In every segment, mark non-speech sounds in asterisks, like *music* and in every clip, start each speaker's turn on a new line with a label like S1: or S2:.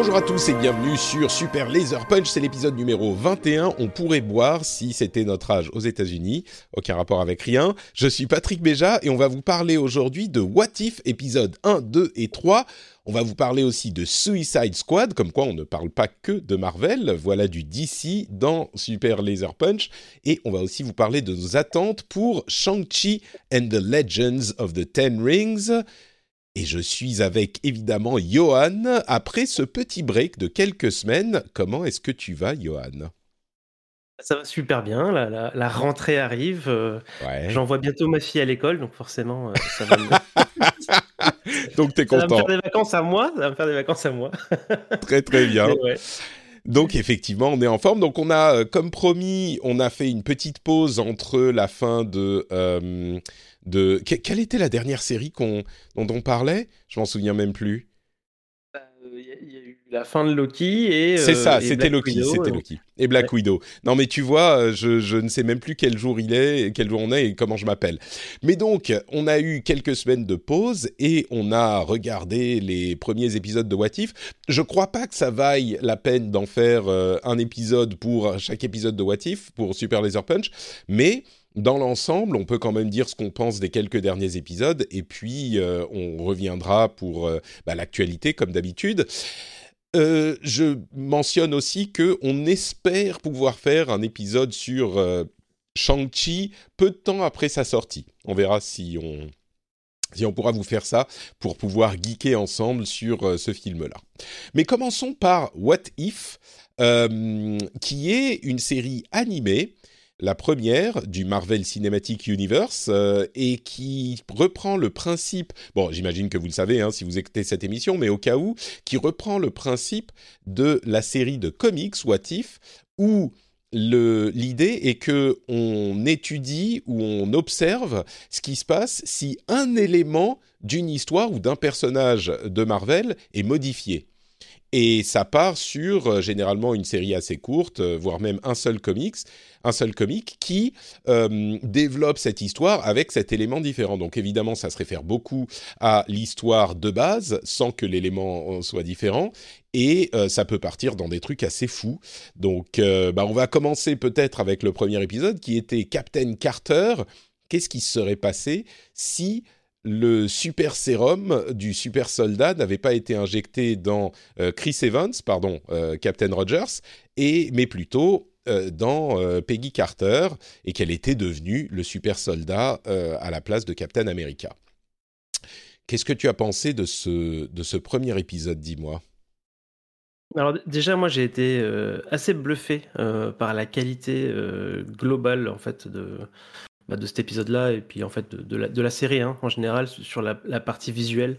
S1: Bonjour à tous et bienvenue sur Super Laser Punch, c'est l'épisode numéro 21. On pourrait boire si c'était notre âge aux États-Unis, aucun rapport avec rien. Je suis Patrick Béja et on va vous parler aujourd'hui de What If épisode 1, 2 et 3. On va vous parler aussi de Suicide Squad, comme quoi on ne parle pas que de Marvel. Voilà du DC dans Super Laser Punch. Et on va aussi vous parler de nos attentes pour Shang-Chi and the Legends of the Ten Rings. Et je suis avec évidemment Johan. Après ce petit break de quelques semaines, comment est-ce que tu vas, Johan?
S2: Ça va super bien, la, la- la rentrée arrive. euh,
S1: Ouais.
S2: J'envoie bientôt ma fille à l'école, donc forcément, euh, ça va, me... *laughs*
S1: Donc t'es
S2: ça va me
S1: content.
S2: faire des vacances à moi. Ça va me faire des vacances à moi. *laughs*
S1: Très très bien.
S2: Ouais.
S1: Donc effectivement, on est en forme. Donc on a, euh, comme promis, on a fait une petite pause entre la fin de... euh, de... que- Quelle était la dernière série qu'on dont on parlait? Je m'en souviens même plus.
S2: Euh, Il y, a- il y a eu la fin de Loki et.
S1: C'est
S2: euh,
S1: ça,
S2: et
S1: c'était
S2: Black
S1: Loki,
S2: Widow,
S1: c'était
S2: euh,
S1: Loki. Et Black Widow. Non mais tu vois, euh, je, je ne sais même plus quel jour il est, quel jour on est et comment je m'appelle. Mais donc, on a eu quelques semaines de pause et on a regardé les premiers épisodes de What If. Je crois pas que ça vaille la peine d'en faire euh, un épisode pour chaque épisode de What If, pour Super Laser Punch, mais... Dans l'ensemble, on peut quand même dire ce qu'on pense des quelques derniers épisodes, et puis euh, on reviendra pour euh, bah, l'actualité comme d'habitude. Euh, je mentionne aussi que on espère pouvoir faire un épisode sur Shang-Chi peu de temps après sa sortie. On verra si on si on pourra vous faire ça pour pouvoir geeker ensemble sur ce film-là. Mais commençons par What If, qui est une série animée la première du Marvel Cinematic Universe euh, et qui reprend le principe, bon j'imagine que vous le savez hein, si vous écoutez cette émission, mais au cas où, qui reprend le principe de la série de comics What If, où l'idée est que on étudie ou on observe ce qui se passe si un élément d'une histoire ou d'un personnage de Marvel est modifié. Et ça part sur euh, généralement une série assez courte, euh, voire même un seul comics, un seul comic qui euh, développe cette histoire avec cet élément différent. Donc évidemment, ça se réfère beaucoup à l'histoire de base, sans que l'élément soit différent, et ça peut partir dans des trucs assez fous. Donc, bah, on va commencer peut-être avec le premier épisode qui était Captain Carter. Qu'est-ce qui se serait passé si le super sérum du super soldat n'avait pas été injecté dans euh, Chris Evans, pardon, euh, Captain Rogers, et, mais plutôt euh, dans Peggy Carter, et qu'elle était devenue le super soldat à la place de Captain America. Qu'est-ce que tu as pensé de ce, premier épisode, dis-moi?
S2: Alors déjà, moi, j'ai été assez bluffé par la qualité globale en fait de bah, de cet épisode-là et puis en fait de, de la, de la série hein, en général sur la, la partie visuelle.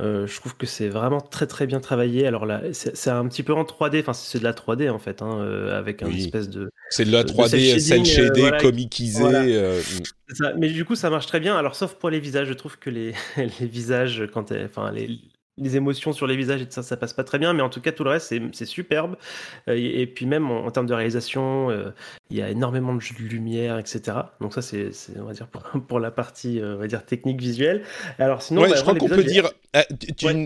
S2: Euh, je trouve que c'est vraiment très très bien travaillé. Alors là, c'est un petit peu en 3D, enfin c'est de la 3D en fait, hein, euh, avec un
S1: Oui.
S2: espèce de.
S1: C'est de la
S2: de
S1: 3D
S2: cel shading, euh,
S1: shadé,
S2: voilà.
S1: comicisé.
S2: Voilà.
S1: euh,
S2: ça. Mais du coup, ça marche très bien. Alors, sauf pour les visages, je trouve que les, *laughs* les visages, quand enfin les, les émotions sur les visages et tout ça, ça passe pas très bien. Mais en tout cas, tout le reste, c'est superbe. Euh, et, et puis même en, en termes de réalisation, euh, il y a énormément de lumière, etc. Donc ça, c'est, on va dire pour, *laughs* pour la partie, euh, on va dire technique visuelle. Alors sinon,
S1: ouais,
S2: bah,
S1: je crois qu'on peut dire, euh,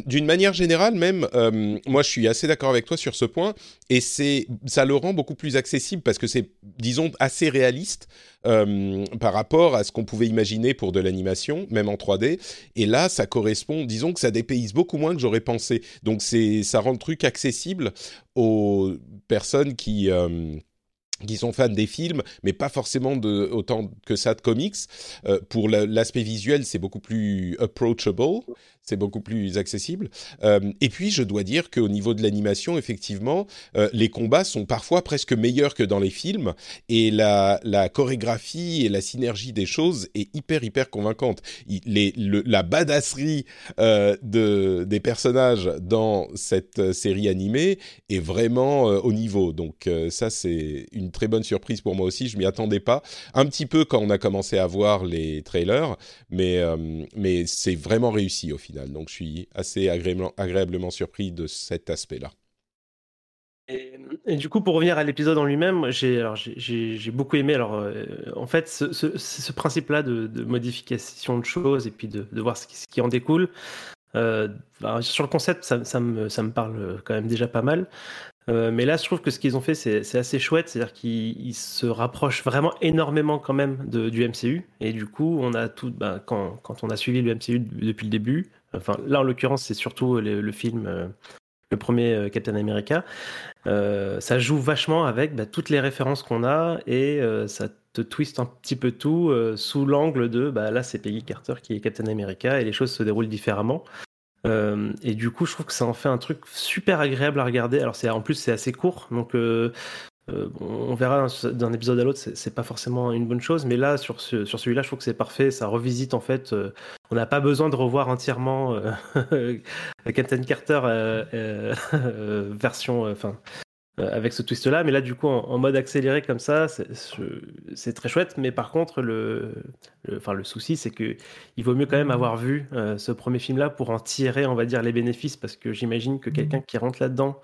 S1: d'une manière générale même, euh, moi je suis assez d'accord avec toi sur ce point, et c'est ça le rend beaucoup plus accessible parce que c'est, disons, assez réaliste euh, par rapport à ce qu'on pouvait imaginer pour de l'animation, même en 3D. Et là, ça correspond, disons que ça dépayse beaucoup moins que j'aurais pensé. Donc c'est, ça rend le truc accessible aux personnes qui euh, qui sont fans des films, mais pas forcément autant que ça de comics. Euh, pour l'aspect visuel, c'est beaucoup plus approachable, c'est beaucoup plus accessible. Euh, et puis, je dois dire qu'au niveau de l'animation, effectivement, euh, les combats sont parfois presque meilleurs que dans les films, et la, chorégraphie et la synergie des choses est hyper, hyper convaincante. la badasserie de, des personnages dans cette série animée est vraiment au niveau. Donc ça, c'est une très bonne surprise pour moi aussi. Je m'y attendais pas. Un petit peu quand on a commencé à voir les trailers, mais, mais c'est vraiment réussi au final. Donc je suis assez agréablement, agréablement surpris de cet aspect-là.
S2: Et, du coup, pour revenir à l'épisode en lui-même, j'ai beaucoup aimé. Alors, euh, en fait, ce, principe-là de, modification de choses et puis de, voir ce qui, en découle. Euh, sur le concept, ça, ça, me, ça, me, parle quand même déjà pas mal. Euh, mais là, je trouve que ce qu'ils ont fait, c'est assez chouette. C'est-à-dire qu'ils se rapprochent vraiment énormément quand même du MCU. Et du coup, on a tout. Ben, quand, quand, on a suivi le MCU depuis le début, enfin là en l'occurrence, c'est surtout le, film, euh, le premier euh, Captain America. ça joue vachement avec bah, toutes les références qu'on a et ça te twiste un petit peu tout sous l'angle de bah, là, c'est Peggy Carter qui est Captain America et les choses se déroulent différemment. Euh, et du coup, je trouve que ça en fait un truc super agréable à regarder. Alors, c'est en plus c'est assez court, donc euh, euh, on verra d'un épisode à l'autre, c'est pas forcément une bonne chose. Mais là, sur, ce, sur celui-là, je trouve que c'est parfait. Ça revisite en fait. on n'a pas besoin de revoir entièrement *laughs* Captain Carter *laughs* version, enfin euh, avec ce twist-là. Mais là, du coup, en, mode accéléré comme ça, c'est très chouette. Mais par contre, le, enfin, le souci, c'est que il vaut mieux quand même avoir vu euh, ce premier film-là pour en tirer, on va dire, les bénéfices, parce que j'imagine que quelqu'un qui rentre là-dedans,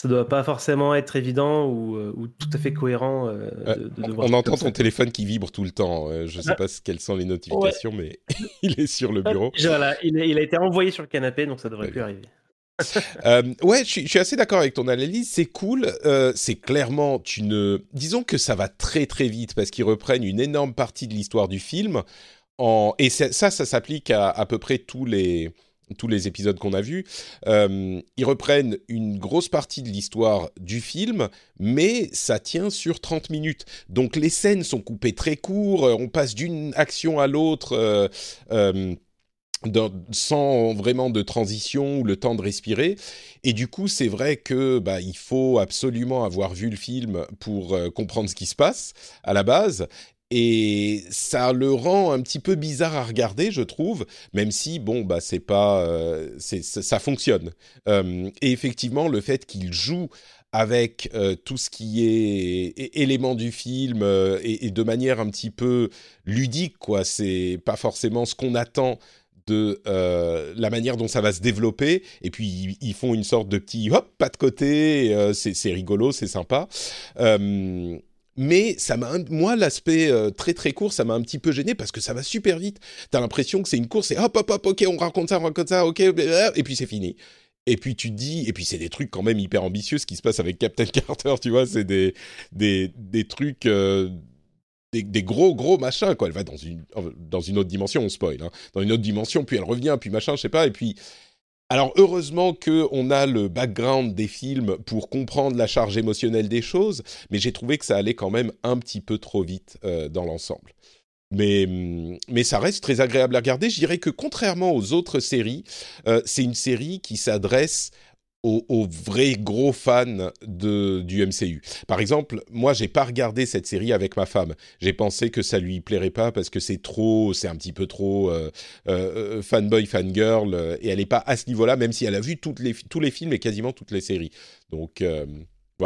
S2: ça doit pas forcément être évident ou, euh, tout à fait cohérent. de,
S1: on entend ton téléphone qui vibre tout le temps. je sais ah. pas quelles sont les notifications, mais *laughs* il est sur le bureau.
S2: Voilà, il, il, a été envoyé sur le canapé, donc ça devrait plus arriver. *laughs*
S1: euh, ouais, je suis, assez d'accord avec ton analyse. C'est cool. Euh, c'est clairement une. Disons que ça va très très vite parce qu'ils reprennent une énorme partie de l'histoire du film. Et ça, ça, s'applique à à peu près tous les tous les épisodes qu'on a vus, euh, ils reprennent une grosse partie de l'histoire du film, mais ça tient sur 30 minutes. Donc les scènes sont coupées très court, on passe d'une action à l'autre. Sans vraiment de transition ou le temps de respirer. Et du coup, c'est vrai que bah, il faut absolument avoir vu le film pour euh, comprendre ce qui se passe à la base. Et ça le rend un petit peu bizarre à regarder, je trouve, même si bon bah c'est pas, euh, c'est, ça fonctionne. Euh, et effectivement, le fait qu'il joue avec tout ce qui est élément du film et, et, de manière un petit peu ludique, quoi. C'est pas forcément ce qu'on attend de euh, la manière dont ça va se développer. Et puis ils, font une sorte de petit hop, pas de côté. Euh, c'est rigolo, c'est sympa. Euh, mais ça m'a, moi, l'aspect très très court, ça m'a un petit peu gêné parce que ça va super vite. T'as l'impression que c'est une course, et hop hop hop, ok, on raconte ça, on raconte ça, ok, et puis c'est fini. Et puis tu te dis, et puis c'est des trucs quand même hyper ambitieux ce qui se passe avec Captain *laughs* Carter, tu vois, c'est des, des, des trucs des, gros gros machins quoi. Elle va dans une dans une autre dimension on spoil hein, dans une autre dimension puis elle revient puis machin je sais pas et puis alors heureusement que on a le background des films pour comprendre la charge émotionnelle des choses mais j'ai trouvé que ça allait quand même un petit peu trop vite euh, dans l'ensemble. Mais, mais ça reste très agréable à regarder. Je dirais que contrairement aux autres séries, euh, c'est une série qui s'adresse aux, vrais gros fans de, du MCU. Par exemple, moi, j'ai pas regardé cette série avec ma femme. J'ai pensé que ça lui plairait pas parce que c'est trop, c'est un petit peu trop euh, euh, euh fanboy, euh, et elle est pas à ce niveau-là, même si elle a vu toutes les, tous les films et quasiment toutes les séries. Donc,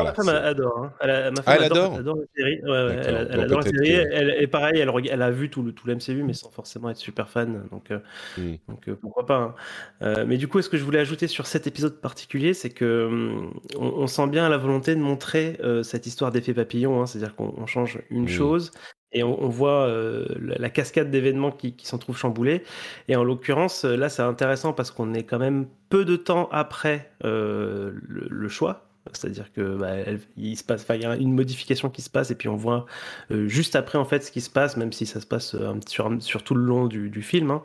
S2: ma femme adore. Hein. Elle ma femme adore, adore, la série. elle, adore la série. et pareil, elle, elle, a vu tout le, tout l'MCU, mais sans forcément être super fan. Donc, euh, hmm. donc euh, pourquoi pas. Hein. Euh, mais du coup, ce que je voulais ajouter sur cet épisode particulier, c'est que hum, on, sent bien la volonté de montrer cette histoire d'effet papillon. Hein. C'est-à-dire qu'on change une hmm. chose et on, voit la, cascade d'événements qui, qui s'en trouvent chamboulés. Et en l'occurrence, là, c'est intéressant parce qu'on est quand même peu de temps après le, choix c'est-à-dire que bah, il se passe, il y a une modification qui se passe et puis on voit euh, juste après en fait ce qui se passe, même si ça se passe euh, sur, sur, tout le long du, du film. Hein.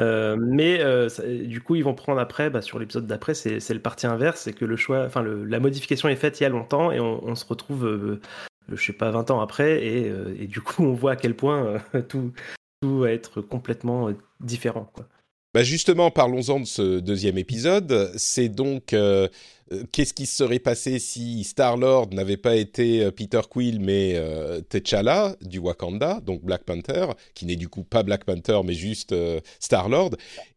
S2: Euh, mais du coup, ils vont prendre après, bah, sur l'épisode d'après, c'est le parti inverse, c'est que le choix, enfin la modification est faite il y a longtemps et on, on se retrouve je sais pas, 20 ans après, et, et, du coup, on voit à quel point *laughs* tout, tout va être complètement différent. Quoi.
S1: Bah justement, parlons-en de ce deuxième épisode. C'est donc euh, euh, qu'est-ce qui se serait passé si Star Lord n'avait pas été euh, Peter Quill mais T'Challa du Wakanda, donc Black Panther, qui n'est du coup pas Black Panther mais juste Star Lord.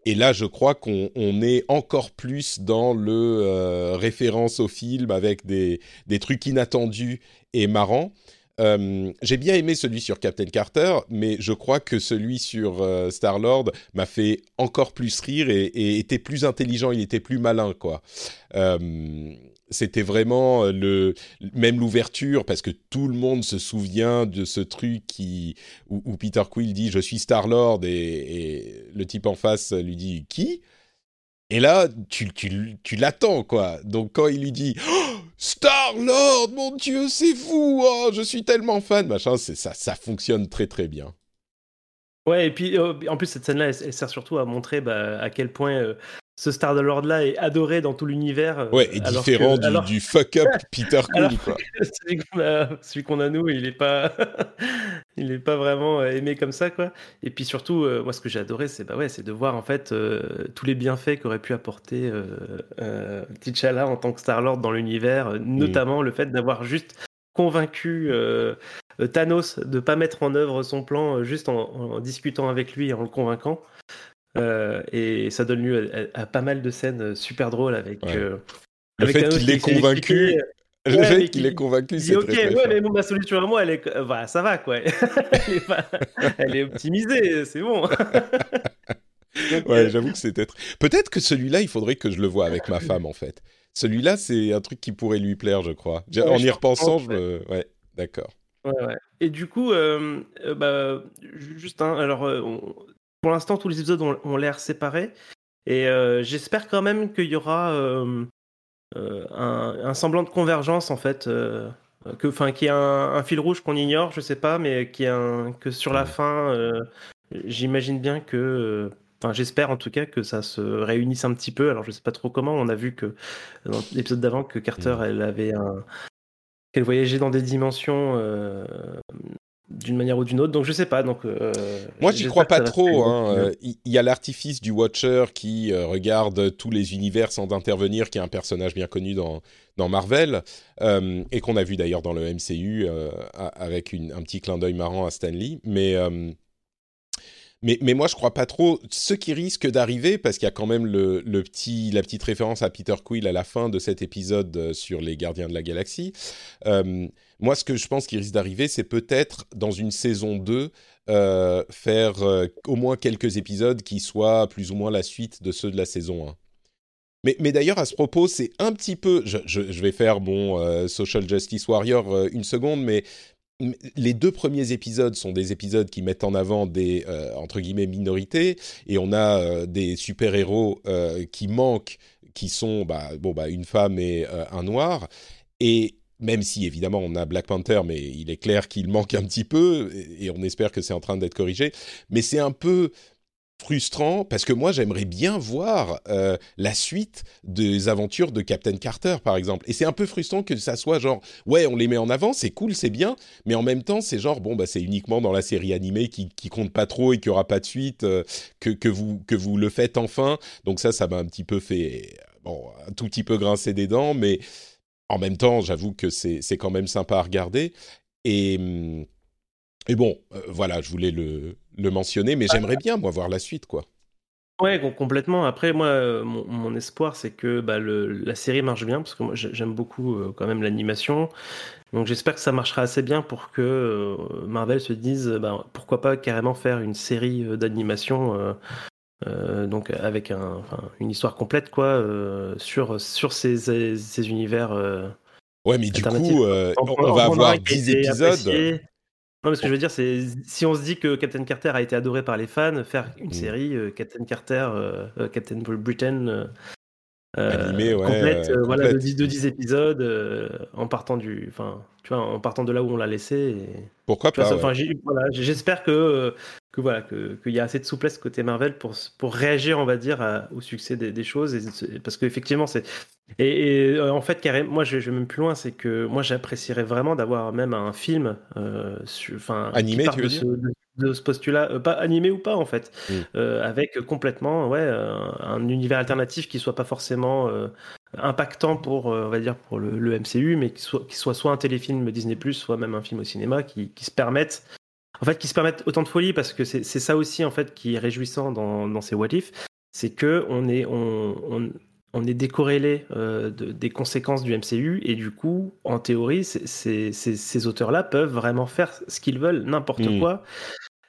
S1: Et là, je crois qu'on est encore plus dans le référence au film avec des, des trucs inattendus et marrants. Euh, j'ai bien aimé celui sur Captain Carter, mais je crois que celui sur euh, Star Lord m'a fait encore plus rire et, était plus intelligent, il était plus malin, quoi. Euh, c'était vraiment le même l'ouverture parce que tout le monde se souvient de ce truc où, Peter Quill dit je suis Star Lord et, le type en face lui dit qui? Et là, tu, tu, tu l'attends, quoi. Donc, quand il lui dit oh, Star-Lord, mon Dieu, c'est fou, oh, je suis tellement fan, machin, ça, fonctionne très, très bien.
S2: Ouais, et puis, euh, en plus, cette scène-là, elle, sert surtout à montrer bah, à quel point euh, ce Star Lord là est adoré dans tout l'univers. Euh,
S1: ouais, et différent du, fuck up *laughs* Peter Quill quoi.
S2: celui qu'on a, nous, il est pas, *laughs* il est pas vraiment euh, aimé comme ça quoi. Et puis surtout, euh, moi ce que j'ai adoré, c'est bah ouais, c'est de voir en fait tous les bienfaits qu'aurait pu apporter T'Challa en tant que Star Lord dans l'univers, mm. notamment le fait d'avoir juste convaincu Thanos de pas mettre en œuvre son plan juste en, en, discutant avec lui et en le convaincant. Euh, et ça donne lieu à, pas mal de scènes super drôles avec. Euh,
S1: le fait qu'il est convaincu. Le fait qu'il est convaincu, c'est
S2: Ok,
S1: très,
S2: ouais, mais ma solution à moi, elle est, bah, ça va quoi. *laughs* elle, est elle est optimisée, c'est bon. *laughs*
S1: ouais, j'avoue que c'était. Peut-être que celui-là, il faudrait que je le vois avec ma femme en fait. Celui-là, c'est un truc qui pourrait lui plaire, je crois. en y repensant, je me. Ouais, d'accord.
S2: Ouais, ouais. Et du coup, euh, bah, juste, hein, alors, pour l'instant, tous les épisodes ont, l'air séparés. Et euh, j'espère quand même qu'il y aura euh, euh, un, semblant de convergence, en fait. que, enfin, qu'il y a un, fil rouge qu'on ignore, je sais pas, mais qui un, que sur la fin, j'imagine bien que. Enfin, j'espère en tout cas que ça se réunisse un petit peu. Alors, je sais pas trop comment. On a vu que dans l'épisode d'avant que Carter, elle avait un, qu'elle voyageait dans des dimensions d'une manière ou d'une autre. Donc je sais pas. Donc euh,
S1: moi j'y crois pas trop. Hein. Euh, il y a l'artifice du Watcher qui euh, regarde tous les univers sans intervenir, qui est un personnage bien connu dans dans Marvel et qu'on a vu d'ailleurs dans le MCU avec une, un petit clin d'œil marrant à Stanley. Mais mais, mais, moi, je crois pas trop. Ce qui risque d'arriver, parce qu'il y a quand même le, le, petit, la petite référence à Peter Quill à la fin de cet épisode sur les Gardiens de la Galaxie, moi, ce que je pense qui risque d'arriver, c'est peut-être dans une saison 2, euh, faire euh, au moins quelques épisodes qui soient plus ou moins la suite de ceux de la saison 1. Mais, d'ailleurs, à ce propos, c'est un petit peu. Je, je, vais faire mon euh, Social Justice Warrior une seconde, mais les deux premiers épisodes sont des épisodes qui mettent en avant des entre guillemets minorités et on a des super héros qui manquent qui sont bah, bon bah une femme et un noir et même si évidemment on a Black Panther, mais il est clair qu'il manque un petit peu, et on espère que c'est en train d'être corrigé. Mais c'est un peu frustrant parce que moi j'aimerais bien voir euh, la suite des aventures de Captain Carter par exemple et c'est un peu frustrant que ça soit genre ouais on les met en avant c'est cool c'est bien mais en même temps c'est genre bon bah c'est uniquement dans la série animée qui, qui compte pas trop et qui aura pas de suite euh, que, que vous que vous le faites enfin donc ça ça m'a un petit peu fait bon un tout petit peu grincer des dents mais en même temps, j'avoue que c'est quand même sympa à regarder. Et, hum, et bon, euh, voilà, je voulais le, le mentionner, mais j'aimerais bien, moi, voir la suite, quoi.
S2: Ouais, complètement. Après, moi, euh, mon, espoir, c'est que bah, le, la série marche bien, parce que moi, j'aime beaucoup euh, quand même l'animation. Donc, j'espère que ça marchera assez bien pour que Marvel se dise, bah, pourquoi pas carrément faire une série d'animation euh, donc avec un, une histoire complète quoi euh, sur sur ces, ces, univers. Euh,
S1: ouais, mais du coup, on, va avoir 10 épisodes.
S2: Non, mais ce que je veux dire, c'est si on se dit que Captain Carter a été adoré par les fans, faire une mm. série Captain Carter, Captain Britain
S1: Animé, ouais,
S2: complète,
S1: euh,
S2: voilà, de
S1: complète.
S2: 10, de 10 épisodes, euh, en partant du, enfin, tu vois, en partant de là où on l'a laissé. et-
S1: Pourquoi pas ouais.
S2: enfin, j'ai- voilà, j'espère que, euh, que voilà, que- qu'il y a assez de souplesse côté Marvel pour, pour réagir, on va dire, à- au succès des, des choses, et parce qu'effectivement, c'est et, et, euh, en fait, carrément, moi, je, je vais même plus loin, c'est que moi, j'apprécierais vraiment d'avoir même un film, euh, enfin, qui
S1: Animé, tu veux
S2: de
S1: dire?
S2: ce, de, de ce postulat, euh, pas animé ou pas, en fait,
S1: Mm.
S2: euh, avec complètement, ouais, un, un univers alternatif qui soit pas forcément euh, impactant pour, euh, on va dire, pour le, le MCU, mais qui soit, qui soit soit un téléfilm Disney+, soit même un film au cinéma, qui, qui se permettent, en fait, qui se permettent autant de folie, parce que c'est ça aussi, en fait, qui est réjouissant dans, dans ces What If, c'est que on est, on, on, on est décorrélé euh, de- des conséquences du MCU, et du coup, en théorie, ces auteurs-là peuvent vraiment faire ce qu'ils veulent, n'importe
S1: Mm.
S2: quoi,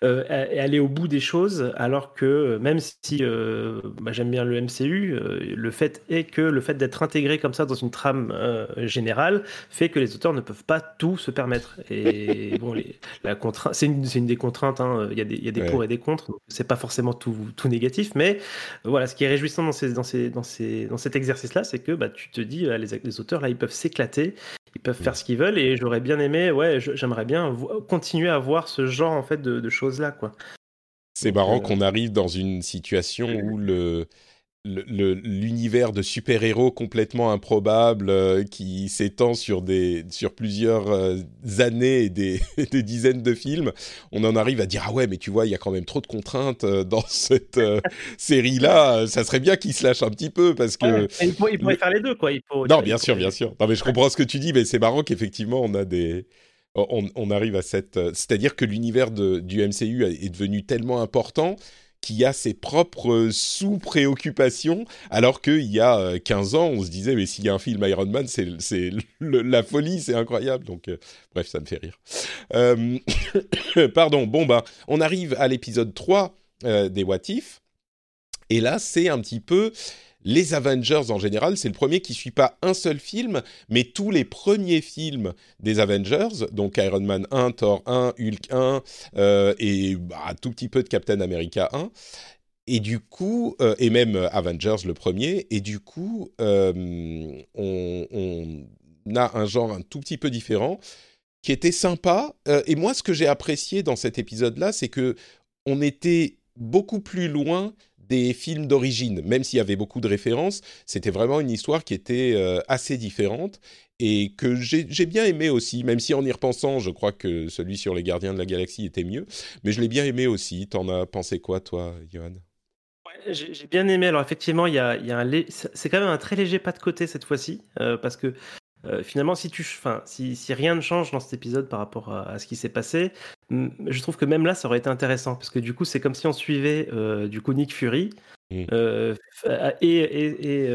S2: euh, et aller au bout des choses, alors que euh, même si euh, bah, j'aime bien le MCU, euh, le fait est que le fait d'être intégré comme ça dans une trame euh, générale fait que les auteurs ne peuvent pas tout se permettre. Et *laughs* bon, les, la contrainte, c'est une, une des contraintes. hein. Il y a des, il y a des
S1: Ouais.
S2: pour et des contre. C'est pas forcément tout, tout négatif, mais euh, voilà, ce qui est réjouissant dans, ces, dans, ces, dans, ces, dans cet exercice-là, c'est que bah, tu te dis, euh, les, les auteurs là, ils peuvent s'éclater. Ils peuvent faire ce qu'ils veulent et j'aurais bien aimé, ouais, j'aimerais bien continuer à voir ce genre en fait de, de choses là, quoi.
S1: C'est marrant
S2: euh,
S1: qu'on arrive dans une situation où le- l'univers de super-héros complètement improbable euh, qui s'étend sur des sur plusieurs euh, années et des, *laughs* des dizaines de films, on en arrive à dire ah ouais mais tu vois il y a quand même trop de contraintes euh, dans *laughs* cette euh, série là, ça serait bien qu'ils se lâchent un petit peu parce que
S2: Ouais, il, il pourrait
S1: le-
S2: faire les deux, quoi. Il faut,
S1: non, bien
S2: faut-
S1: sûr, bien sûr. Non, mais je comprends ce que tu dis, mais c'est marrant qu'effectivement, on a des. On, on arrive à cette. C'est-à-dire que l'univers du MCU est devenu tellement important qu'il y a ses propres euh, sous-préoccupations, alors qu'il y a euh, 15 ans, on se disait, mais s'il y a un film Iron Man, c'est la folie, c'est incroyable. Donc, euh, bref, ça me fait rire. Euh, *coughs* Pardon, bon, bah, on arrive à l'épisode 3 euh, des What If. Et là, c'est un petit peu les Avengers en général. C'est le premier qui suit pas un seul film, mais tous les premiers films des Avengers, donc Iron Man 1, Thor 1, Hulk 1 euh, et bah, un tout petit peu de Captain America 1. Et du coup, euh, et même euh, Avengers le premier, et du coup, on, on a un genre un tout petit peu différent qui était sympa. Et moi, ce que j'ai apprécié dans cet épisode-là, c'est que on était beaucoup plus loin des films d'origine, même s'il y avait beaucoup de références, c'était vraiment une histoire qui était euh, assez différente et que j'ai bien aimé aussi, même si en y repensant, je crois que celui sur les Gardiens de la Galaxie était mieux, mais je l'ai bien aimé aussi. T'en as pensé quoi, toi, Johan?
S2: J'ai bien aimé. Alors effectivement, il y a, c'est quand même un très léger pas de côté cette fois-ci, euh, parce que euh, finalement, si tu, enfin, si, si rien ne change dans cet épisode par rapport à, ce qui s'est passé, je trouve que même là, ça aurait été intéressant, parce que du coup, c'est comme si on suivait euh, du coup Nick Fury.
S1: Mm.
S2: euh, f- et, et,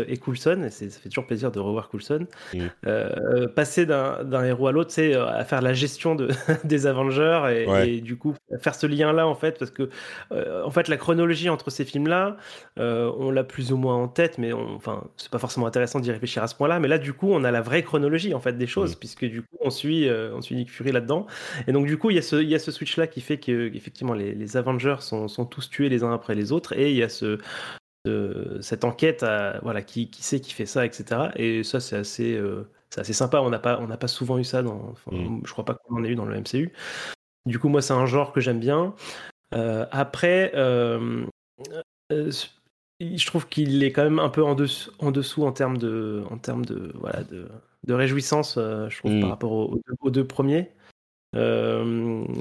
S2: et, et Coulson, et c'est- ça fait toujours plaisir de revoir Coulson,
S1: Mm.
S2: euh, passer d'un héros à l'autre, sais, à faire la gestion de, *laughs* des Avengers et,
S1: Ouais.
S2: et du coup faire ce lien-là en fait, parce que euh, en fait la chronologie entre ces films-là, euh, on l'a plus ou moins en tête, mais on, enfin c'est pas forcément intéressant d'y réfléchir à ce point-là. Mais là, du coup, on a la vraie chronologie en fait des choses,
S1: Mm.
S2: puisque du coup on suit, euh, on suit Nick Fury là-dedans, et donc du coup il y a ce, il y a ce switch-là qui fait que effectivement les, les Avengers sont, sont tous tués les uns après les autres, et il y a ce ce- cette enquête, à, voilà, qui, qui c'est qui fait ça, etc. Et ça, c'est assez, euh, c'est assez sympa. On n'a pas, on n'a pas souvent eu ça dans, enfin,
S1: Mm.
S2: je crois pas qu'on en ait eu dans le MCU. Du coup, moi, c'est un genre que j'aime bien. Euh, après, euh, je trouve qu'il est quand même un peu en dessous, en, dessous en termes de, en termes de, voilà, de, de réjouissance, je trouve,
S1: Mm.
S2: par rapport aux deux premiers. Euh,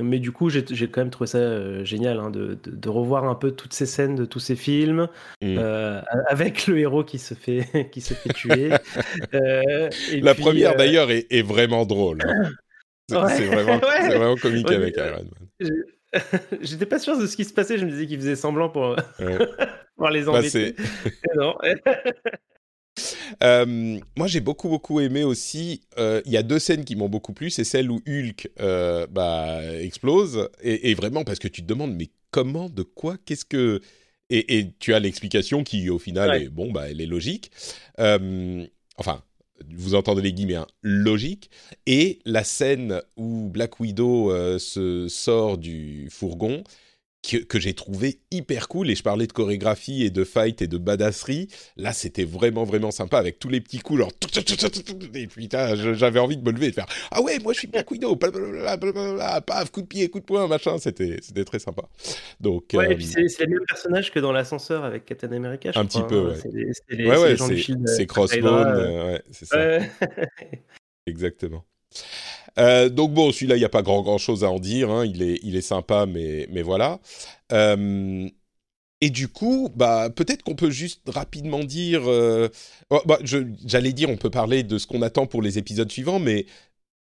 S2: mais du coup, j'ai quand même trouvé ça euh, génial hein, de, de, de revoir un peu toutes ces scènes de tous ces films
S1: Mm.
S2: euh, avec le héros qui se fait *laughs* qui se fait tuer. *laughs* Et
S1: La
S2: puis,
S1: première d'ailleurs est, est vraiment drôle. hein. *laughs* C'est
S2: Ouais.
S1: vraiment,
S2: Ouais.
S1: vraiment comique
S2: Ouais,
S1: avec Iron Man.
S2: J'étais pas sûr de ce qui se passait. Je me disais qu'il faisait semblant pour, pour les
S1: Bah,
S2: embêter. Non.
S1: Euh, moi, j'ai beaucoup beaucoup aimé aussi. euh, Il y a deux scènes qui m'ont beaucoup plu. C'est celle où Hulk euh, bah, explose et, et vraiment parce que tu te demandes mais comment, de quoi, qu'est-ce que et, et tu as l'explication qui au final
S2: Ouais.
S1: est bon bah elle est logique. Enfin. Vous entendez les guillemets, hein, logique. Et la scène où Black Widow se sort du fourgon, que, que j'ai trouvé hyper cool. Et je parlais de chorégraphie et de fight et de badasserie. Là, c'était vraiment, vraiment sympa avec tous les petits coups, genre. Et putain, j'avais envie de me lever et de faire Ah ouais, moi je suis Black Widow, paf, coup de pied, coup de poing, machin. C'était, très sympa. Donc,
S2: Ouais,
S1: euh,
S2: et puis c'est le même personnage que dans l'ascenseur avec Captain America, je
S1: Un
S2: crois,
S1: petit peu,
S2: hein.
S1: ouais.
S2: C'est
S1: ouais, ouais,
S2: euh,
S1: Crossbone,
S2: euh,
S1: ouais, c'est ça. *laughs* Exactement. Euh, donc bon, celui-là, il n'y a pas grand, grand chose à en dire. hein. Il, est, il est sympa, mais, mais voilà. Euh, et du coup, bah, peut-être qu'on peut juste rapidement dire... euh, oh, bah, J'allais dire, on peut parler de ce qu'on attend pour les épisodes suivants, mais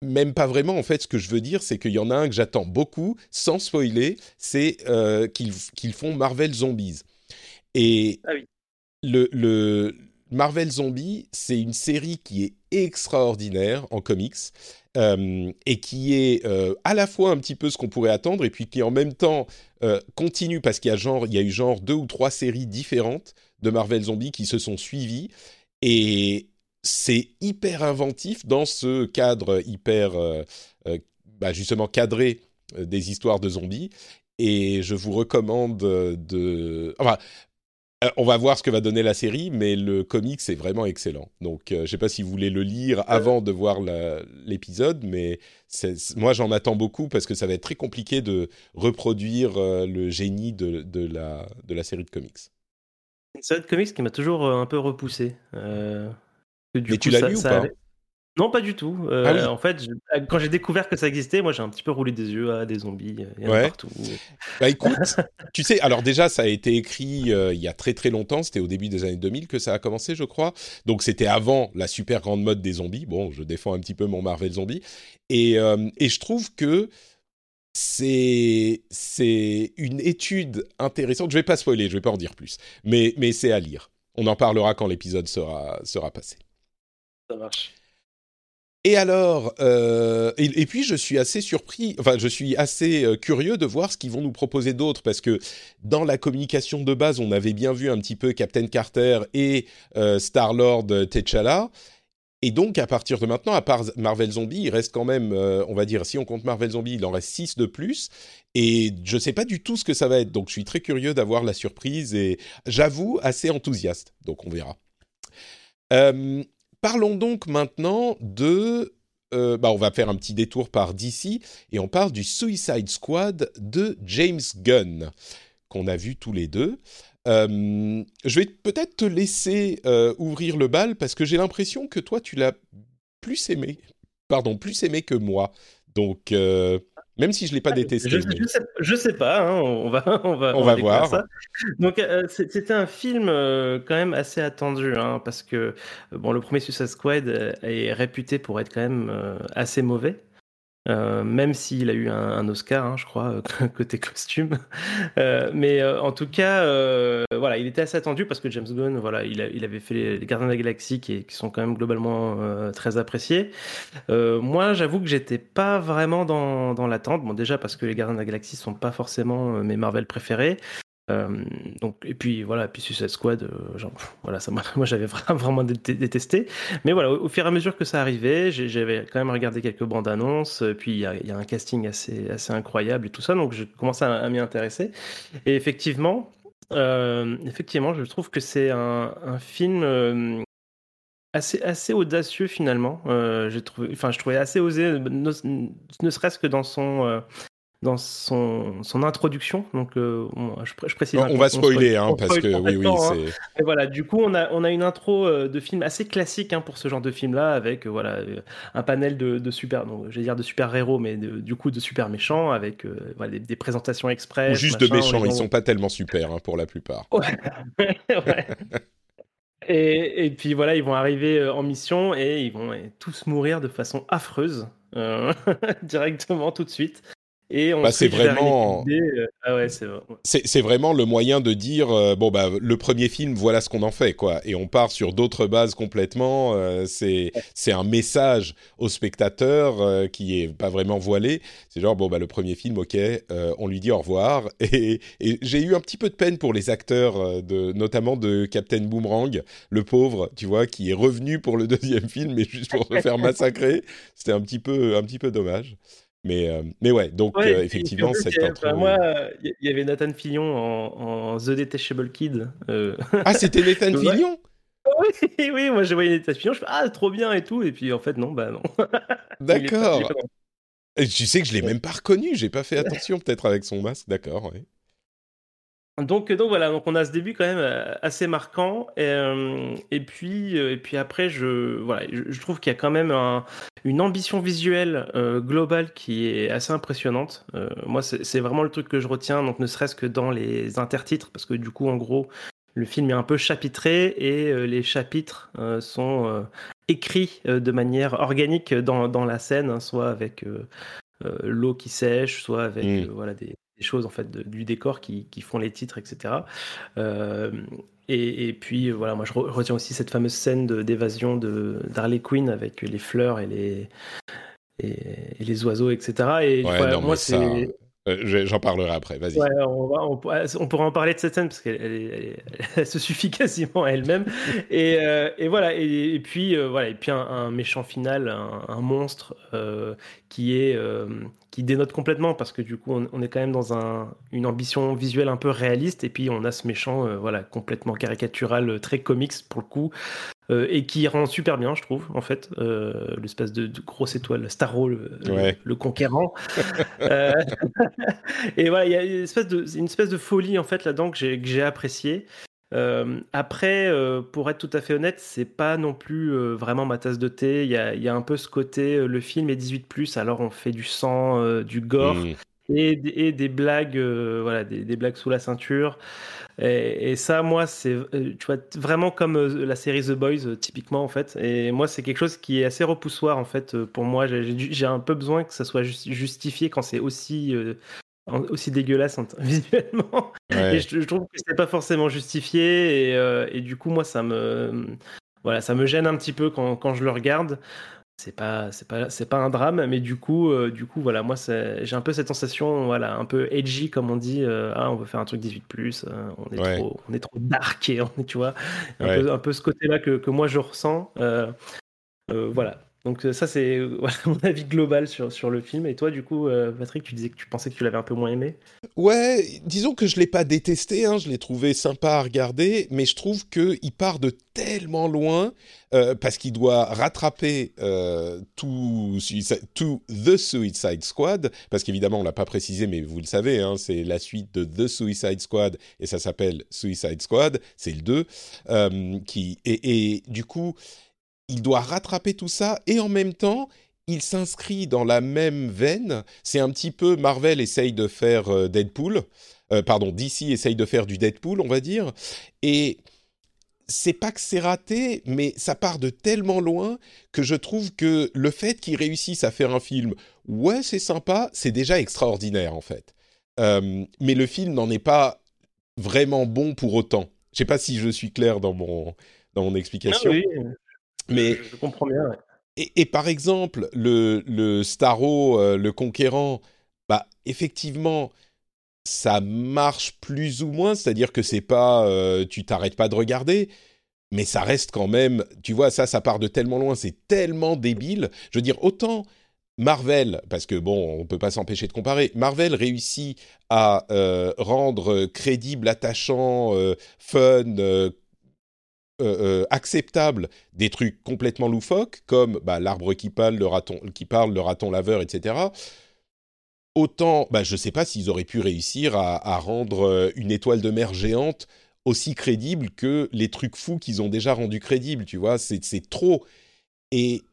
S1: même pas vraiment. En fait, ce que je veux dire, c'est qu'il y en a un que j'attends beaucoup, sans spoiler, c'est qu'ils font Marvel Zombies. Et
S2: Ah oui.
S1: le, le Marvel Zombie, c'est une série qui est extraordinaire en comics euh, et qui est euh, à la fois un petit peu ce qu'on pourrait attendre et puis qui en même temps euh, continue parce qu'il y a genre il y a eu genre deux ou trois séries différentes de Marvel Zombie qui se sont suivies et c'est hyper inventif dans ce cadre hyper bah, justement cadré des histoires de zombies et je vous recommande de on va voir ce que va donner la série, mais le comic c'est vraiment excellent. Donc, euh, je sais pas si vous voulez le lire avant de voir l'épisode, mais moi j'en attends beaucoup parce que ça va être très compliqué de reproduire euh, le génie de, de la, de la série de comics.
S2: Une série de comics qui m'a toujours euh, un peu repoussé. euh, du
S1: Mais tu l'as lu ou pas
S2: avait- Non, pas du tout. Euh,
S1: Ah oui.
S2: En fait, je- quand j'ai découvert que ça existait, moi j'ai un petit peu roulé des yeux à des zombies, euh, il y en a
S1: Ouais.
S2: partout.
S1: Bah écoute, *laughs* tu sais, alors déjà ça a été écrit euh, il y a très très longtemps, c'était au début des années 2000 que ça a commencé, je crois. Donc c'était avant la super grande mode des zombies. Bon, je défends un petit peu mon Marvel Zombie. Et, euh, et je trouve que c'est c'est une étude intéressante. Je vais pas spoiler, je vais pas en dire plus, mais mais c'est à lire. On en parlera quand l'épisode sera sera passé.
S2: Ça marche.
S1: Et alors, euh, et, puis je suis assez surpris, enfin je suis assez euh, curieux de voir ce qu'ils vont nous proposer d'autre, parce que dans la communication de base, on avait bien vu un petit peu Captain Carter et euh, Star-Lord T'Challa, et donc à partir de maintenant, à part Marvel Zombie, il reste quand même, on va dire, si on compte Marvel Zombie, il en reste 6 de plus, et je sais pas du tout ce que ça va être, donc je suis très curieux d'avoir la surprise, et j'avoue assez enthousiaste, donc on verra. Euh, Parlons donc maintenant de... euh, bah, on va faire un petit détour par DC et on parle du Suicide Squad de James Gunn, qu'on a vu tous les deux. Euh, je vais peut-être te laisser euh, ouvrir le bal parce que j'ai l'impression que toi, tu l'as plus aimé. Pardon, plus aimé que moi. Donc, même si je l'ai pas détesté.
S2: Je,
S1: mais-
S2: je sais, je sais pas, hein, on va, *laughs* on va,
S1: On va voir.
S2: ça. Donc euh, c'était un film euh, quand même assez attendu, hein, parce que euh, bon, le premier Suicide Squad est réputé pour être quand même euh, assez mauvais. Euh, même s'il a eu un, Oscar, hein, je crois, euh, *laughs* côté costume. Euh, mais en tout cas, voilà, il était assez attendu parce que James Gunn, voilà, il, avait fait les, Gardiens de la Galaxie qui, sont quand même globalement très appréciés. Moi, j'avoue que j'étais pas vraiment dans, dans l'attente. Bon, déjà parce que les Gardiens de la Galaxie sont pas forcément mes Marvel préférés. Euh, donc et puis voilà, puis Suicide Squad, euh, voilà, ça, *laughs* moi j'avais vraiment, vraiment dé- détesté. Mais voilà, au, fur et à mesure que ça arrivait, j'avais quand même regardé quelques bandes annonces. Puis il y a, un casting assez, assez incroyable et tout ça, donc je commençais à, m'y intéresser. Et effectivement, euh, effectivement, je trouve que c'est un, film assez, assez audacieux finalement. Euh, j'ai enfin, je trouvais assez osé, ne, serait-ce que dans son, dans son, son introduction. Donc, euh, je, je précise.
S1: on va spoiler,
S2: on
S1: hein, parce
S2: spoil
S1: que oui, oui,
S2: hein. Et voilà, du coup, on a, on a une intro euh, de film assez classique hein, pour ce genre de film-là, avec euh, voilà un panel de, de super, donc j'allais dire de super héros, mais de- du coup de super méchants, avec euh, voilà, des, des présentations express.
S1: Ou juste de méchants, ils
S2: gens-
S1: sont pas tellement super pour la plupart. *laughs*
S2: Ouais. Et, et puis voilà, ils vont arriver en mission et ils vont tous mourir de façon affreuse euh, *laughs* directement tout de suite. Et on
S1: Bah, c'est vraiment-
S2: euh, Ah ouais, c'est vrai.
S1: c'est c'est vraiment le moyen de dire euh, bon bah le premier film voilà ce qu'on en fait quoi. Et on part sur d'autres bases complètement euh, c'est c'est un message au spectateur euh, qui est pas vraiment voilé. C'est genre bon bah le premier film ok on lui dit au revoir. *laughs* Et, et j'ai eu un petit peu de peine pour les acteurs de notamment de Captain Boomerang le pauvre tu vois qui est revenu pour le *laughs* deuxième film mais juste pour se faire *laughs* massacrer. C'était un petit peu un petit peu dommage Mais, euh, mais ouais, donc
S2: Ouais,
S1: euh, effectivement, cette intro.
S2: enfin, moi, il y avait Nathan Fillion en, en The Detachable Kid. euh.
S1: Ah, c'était *laughs* Nathan
S2: Ouais.
S1: Fillion?
S2: Oui, oui, moi j'ai voyé Nathan Fillion, je fais ah trop bien et tout, et puis en fait non, bah non. *laughs*
S1: D'accord. Tu sais que je l'ai même pas reconnu, j'ai pas fait *laughs* attention peut-être avec son masque, d'accord, ouais.
S2: Donc, donc voilà, donc on a ce début quand même euh, assez marquant. Et, euh, et puis, euh, et puis après, je, voilà, je, je trouve qu'il y a quand même un- une ambition visuelle euh, globale qui est assez impressionnante. Euh, moi, c'est vraiment le truc que je retiens, donc ne serait-ce que dans les intertitres, parce que du coup, en gros, le film est un peu chapitré et les chapitres sont écrits de manière organique dans, dans la scène, hein, soit avec l'eau qui sèche, soit avec
S1: Mm.
S2: euh, voilà, des, des choses en fait de- du décor qui, qui font les titres, etc. Euh, et, et puis voilà, moi je re- retiens aussi cette fameuse scène d'évasion de d'Harley Quinn avec les fleurs et les et, et les oiseaux, etc. Et
S1: Ouais,
S2: voilà,
S1: non,
S2: moi c'est
S1: euh, je- j'en parlerai après, vas-y.
S2: Ouais, on, va, on, pourra- on pourra en parler de cette scène parce qu'elle se suffit quasiment à elle-même. *laughs* et, euh, et voilà, et, et puis euh, voilà, et puis un, un méchant final, un, un monstre euh, qui est euh, qui dénote complètement parce que du coup on, on est quand même dans un, une ambition visuelle un peu réaliste et puis on a ce méchant euh, voilà complètement caricatural, euh, très comics pour le coup. Euh, et qui rend super bien, je trouve, en fait, euh, l'espèce de, de grosse étoile, Starro, le, le-
S1: Ouais.
S2: le conquérant. *laughs* Euh, *laughs* et voilà, il y a une espèce de, une espèce de folie en fait là-dedans que j'ai que j'ai apprécié. Euh, après, pour être tout à fait honnête, c'est pas non plus vraiment ma tasse de thé. Il y a, il y a un peu ce côté, le film est 18+, alors on fait du sang, du gore
S1: Mm.
S2: Et, des- et des blagues, euh, voilà, des, des blagues sous la ceinture. Et, et ça, moi, c'est, euh, tu vois, vraiment comme euh, la série The Boys, typiquement en fait. Et moi, c'est quelque chose qui est assez repoussoir en fait pour moi. J'ai- un peu besoin que ça soit jus- justifié quand c'est aussi euh, aussi dégueulasse en- *laughs* visuellement.
S1: Ouais.
S2: Et je, je trouve que c'est pas forcément justifié et, euh, et du coup moi ça me voilà ça me gêne un petit peu quand, quand je le regarde. C'est pas c'est pas c'est pas un drame mais du coup euh, du coup voilà moi j'ai un peu cette sensation voilà un peu edgy comme on dit euh, ah on veut faire un truc 18 plus on est
S1: Ouais.
S2: trop on est trop dark et on est- tu vois un
S1: Ouais.
S2: peu un peu ce côté là que, que moi je ressens euh, euh, voilà donc euh, ça c'est euh, *laughs* voilà, mon avis global sur, sur le film. Et toi du coup euh, Patrick tu disais que tu pensais que tu l'avais un peu moins aimé.
S1: Ouais, disons que je l'ai pas détesté, hein, je l'ai trouvé sympa à regarder, mais je trouve que il part de tellement loin parce qu'il doit rattraper tout, The Suicide Squad, parce qu'évidemment on l'a pas précisé, mais vous le savez, hein, c'est la suite de The Suicide Squad et ça s'appelle Suicide Squad, c'est le 2, euh, qui et du coup il doit rattraper tout ça et en même temps il s'inscrit dans la même veine. C'est un petit peu Marvel essaye de faire euh, Deadpool, Euh, pardon, DC essaye de faire du Deadpool, on va dire, et c'est pas que c'est raté, mais ça part de tellement loin que je trouve que le fait qu'ils réussissent à faire un film, ouais, c'est sympa, c'est déjà extraordinaire en fait. Euh, mais le film n'en est pas vraiment bon pour autant. Je sais pas si je suis clair dans mon dans mon explication,
S2: Ah oui,
S1: mais
S2: je, comprends bien ouais.
S1: et, et par exemple, le, le Starro, euh, le conquérant, bah, effectivement, ça marche plus ou moins, c'est-à-dire que c'est pas, euh, tu t'arrêtes pas de regarder, mais ça reste quand même, tu vois, ça, ça part de tellement loin, c'est tellement débile. Je veux dire, autant Marvel, parce que bon, on peut pas s'empêcher de comparer, Marvel réussit à euh, rendre crédible, attachant, euh, fun, euh, euh, euh, acceptable des trucs complètement loufoques, comme bah, l'arbre qui parle, le raton qui parle, le raton laveur, etc. Autant, bah, je sais pas s'ils auraient pu réussir à, rendre euh, une étoile de mer géante aussi crédible que les trucs fous qu'ils ont déjà rendus crédibles, tu vois, c'est trop. Et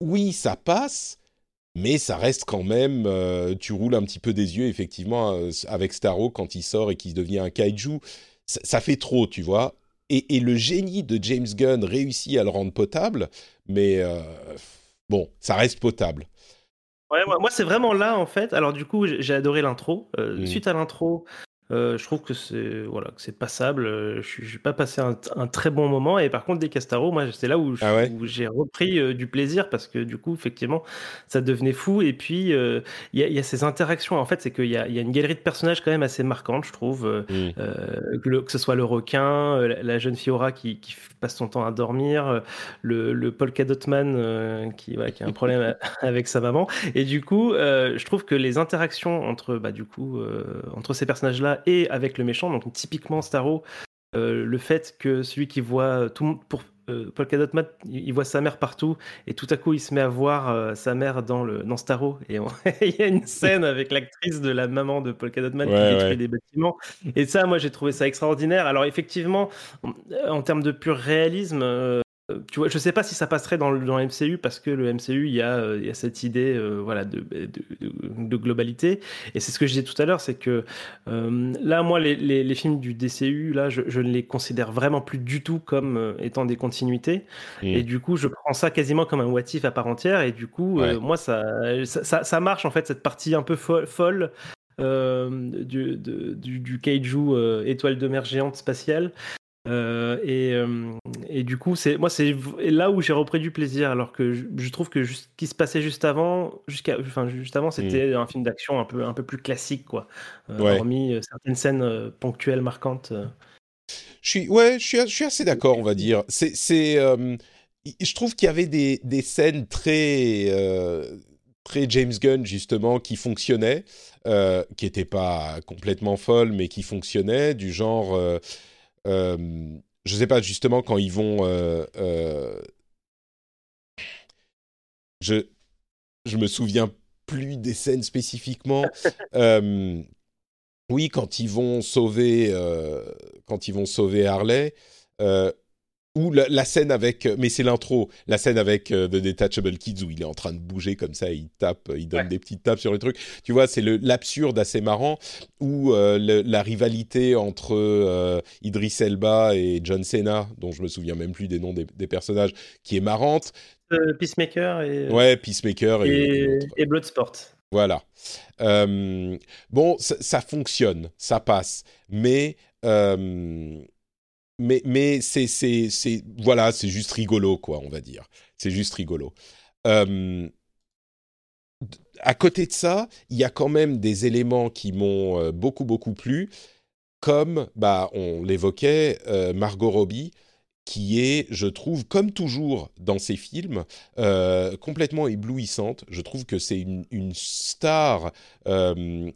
S1: oui, ça passe, mais ça reste quand même, euh, tu roules un petit peu des yeux, effectivement, avec Starro quand il sort et qu'il devient un kaiju, ça fait trop, tu vois. Et, et le génie de James Gunn réussit à le rendre potable, mais euh, bon, ça reste potable.
S2: Ouais, moi, moi, c'est vraiment là en fait. Alors du coup, j'ai adoré l'intro. Euh,
S1: Mhm.
S2: Suite à l'intro, je trouve que c'est voilà, que c'est passable. Euh, je n'ai pas passé un, un, très bon moment. Et par contre, des Castaro, moi, c'est là où, ah j'ai repris euh, du plaisir parce que du coup, effectivement, ça devenait fou. Et puis, il y, y, a ces interactions. En fait, c'est qu'il y, y a, une galerie de personnages quand même assez marquante, je trouve. Mmh. Que, que, ce soit le requin, la, jeune Fiora qui, qui, passe son temps à dormir, le, le Polka Dotman qui, qui a un problème *laughs* avec sa maman. Et du coup, je trouve que les interactions entre, bah, du coup, entre ces personnages-là et avec le méchant. Donc typiquement Starro, euh, le fait que celui qui voit tout pour euh, Paul Cadotman, il voit sa mère partout et tout à coup il se met à voir euh, sa mère dans le dans Starro et *laughs* il y a une scène avec l'actrice de la maman de Paul Cadotman qui détruit des bâtiments et ça moi j'ai trouvé ça extraordinaire. Alors effectivement en, termes de pur réalisme tu vois, je sais pas si ça passerait dans le, dans MCU parce que le MCU, il y a, euh, il y a cette idée euh, voilà, de, de, globalité. Et c'est ce que je disais tout à l'heure, c'est que euh, là, moi, les, les, films du DCU, là, je, je, ne les considère vraiment plus du tout comme étant des continuités. Mmh. Et du coup, je prends ça quasiment comme un what if à part entière. Et du coup, moi, ça ça, ça, marche, en fait, cette partie un peu folle, folle du, du, du, kaiju étoile de mer géante spatiale. Euh, et, euh, et, du coup, c'est moi, c'est là où j'ai repris du plaisir, alors que je, trouve que ce qui se passait juste avant, jusqu'à, enfin, juste avant, c'était mm. un film d'action un peu, un peu plus classique, quoi. Euh, hormis certaines scènes ponctuelles marquantes.
S1: Je suis, ouais, je suis, je suis assez d'accord, on va dire. C'est, c'est, je trouve qu'il y avait des, des scènes très, très James Gunn justement qui fonctionnaient, qui n'étaient pas complètement folles, mais qui fonctionnaient, du genre euh, je sais pas, justement, quand ils vont. Euh, euh, je, je me souviens plus des scènes spécifiquement. *laughs* oui, quand ils vont sauver, quand ils vont sauver Harley, ou la, scène avec, euh, mais c'est l'intro, la scène avec euh, The Detachable Kids où il est en train de bouger comme ça, il tape, il donne des petites tapes sur le truc. Tu vois, c'est l'absurde assez marrant ou euh, la rivalité entre Idris Elba et John Cena, dont je me souviens même plus des noms des, personnages, qui est marrante.
S2: Peacemaker et.
S1: Ouais, Peacemaker
S2: et, et, Bloodsport.
S1: Voilà. bon, ça, ça, fonctionne, ça passe, mais mais, mais c'est, c'est, c'est, voilà, c'est juste rigolo, quoi, on va dire. C'est juste rigolo. Euh, à côté de ça, il y a quand même des éléments qui m'ont euh, beaucoup, beaucoup plu, comme, bah, on l'évoquait, euh, Margot Robbie, qui est, je trouve, comme toujours dans ses films, complètement éblouissante. Je trouve que c'est une, une star. elle,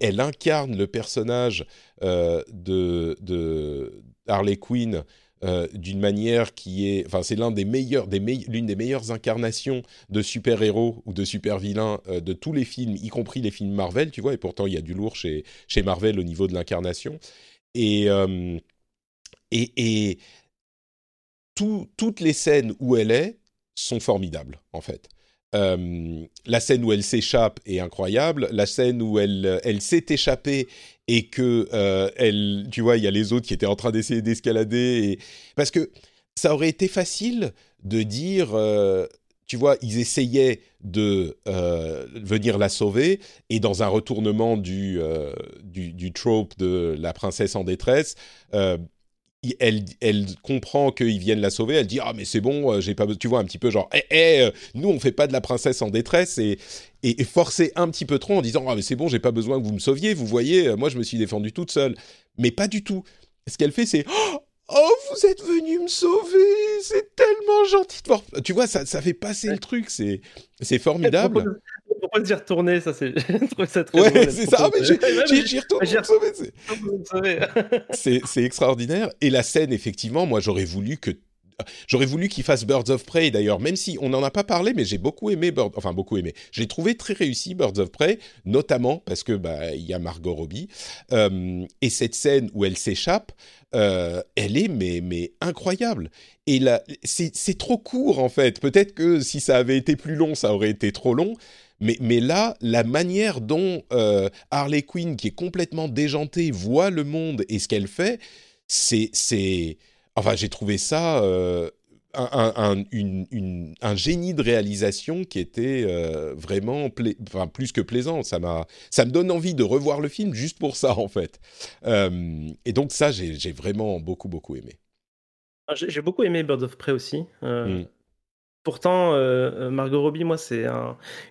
S1: elle incarne le personnage de, de, Harley Quinn euh, d'une manière qui est, enfin, c'est l'un des meilleurs, des l'une des meilleures incarnations de super-héros ou de super-vilains euh, de tous les films, y compris les films Marvel, tu vois. Et pourtant, il y a du lourd chez chez Marvel au niveau de l'incarnation. Et euh, et, et toutes les scènes où elle est sont formidables, en fait. la scène où elle s'échappe est incroyable. La scène où elle, elle s'est échappée et que euh, elle, tu vois, il y a les autres qui étaient en train d'essayer d'escalader, parce que ça aurait été facile de dire, euh, tu vois, ils essayaient de euh, venir la sauver, et dans un retournement du, du, trope de la princesse en détresse, elle, elle comprend qu'ils viennent la sauver. Elle dit ah mais c'est bon, euh, j'ai pas, tu vois un petit peu genre eh, eh euh, nous on fait pas de la princesse en détresse et et, forcer un petit peu trop en disant ah mais c'est bon, j'ai pas besoin que vous me sauviez. Vous voyez, euh, moi je me suis défendue toute seule. Mais pas du tout. Ce qu'elle fait c'est oh, oh vous êtes venu me sauver, c'est tellement gentil de voir. Tu vois ça ça fait passer le truc, c'est c'est formidable
S2: pourquoi d'y retourner Ça, c'est. *laughs*
S1: ça très Ouais, c'est ça. Ah, mais j'y retourné. *laughs* C'est extraordinaire. Et la scène, effectivement, moi, j'aurais voulu que J'aurais voulu qu'il fasse Birds of Prey d'ailleurs, même si on n'en a pas parlé, mais j'ai beaucoup aimé Birds, enfin beaucoup aimé. J'ai trouvé très réussi Birds of Prey, notamment parce que bah il y a Margot Robbie euh, et cette scène où elle s'échappe, euh, elle est mais mais incroyable. Et là, c'est trop court en fait. Peut-être que si ça avait été plus long, ça aurait été trop long. Mais, mais là, la manière dont euh, Harley Quinn, qui est complètement déjantée, voit le monde et ce qu'elle fait, c'est, c'est, enfin, j'ai trouvé ça euh, un, un, génie de réalisation qui était vraiment enfin, plus que plaisant. Ça, m'a, ça me donne envie de revoir le film juste pour ça, en fait. et donc ça, j'ai, vraiment beaucoup, beaucoup aimé.
S2: Ah, j'ai, beaucoup aimé Bird of Prey aussi. Mm. Pourtant, Margot Robbie, moi, c'est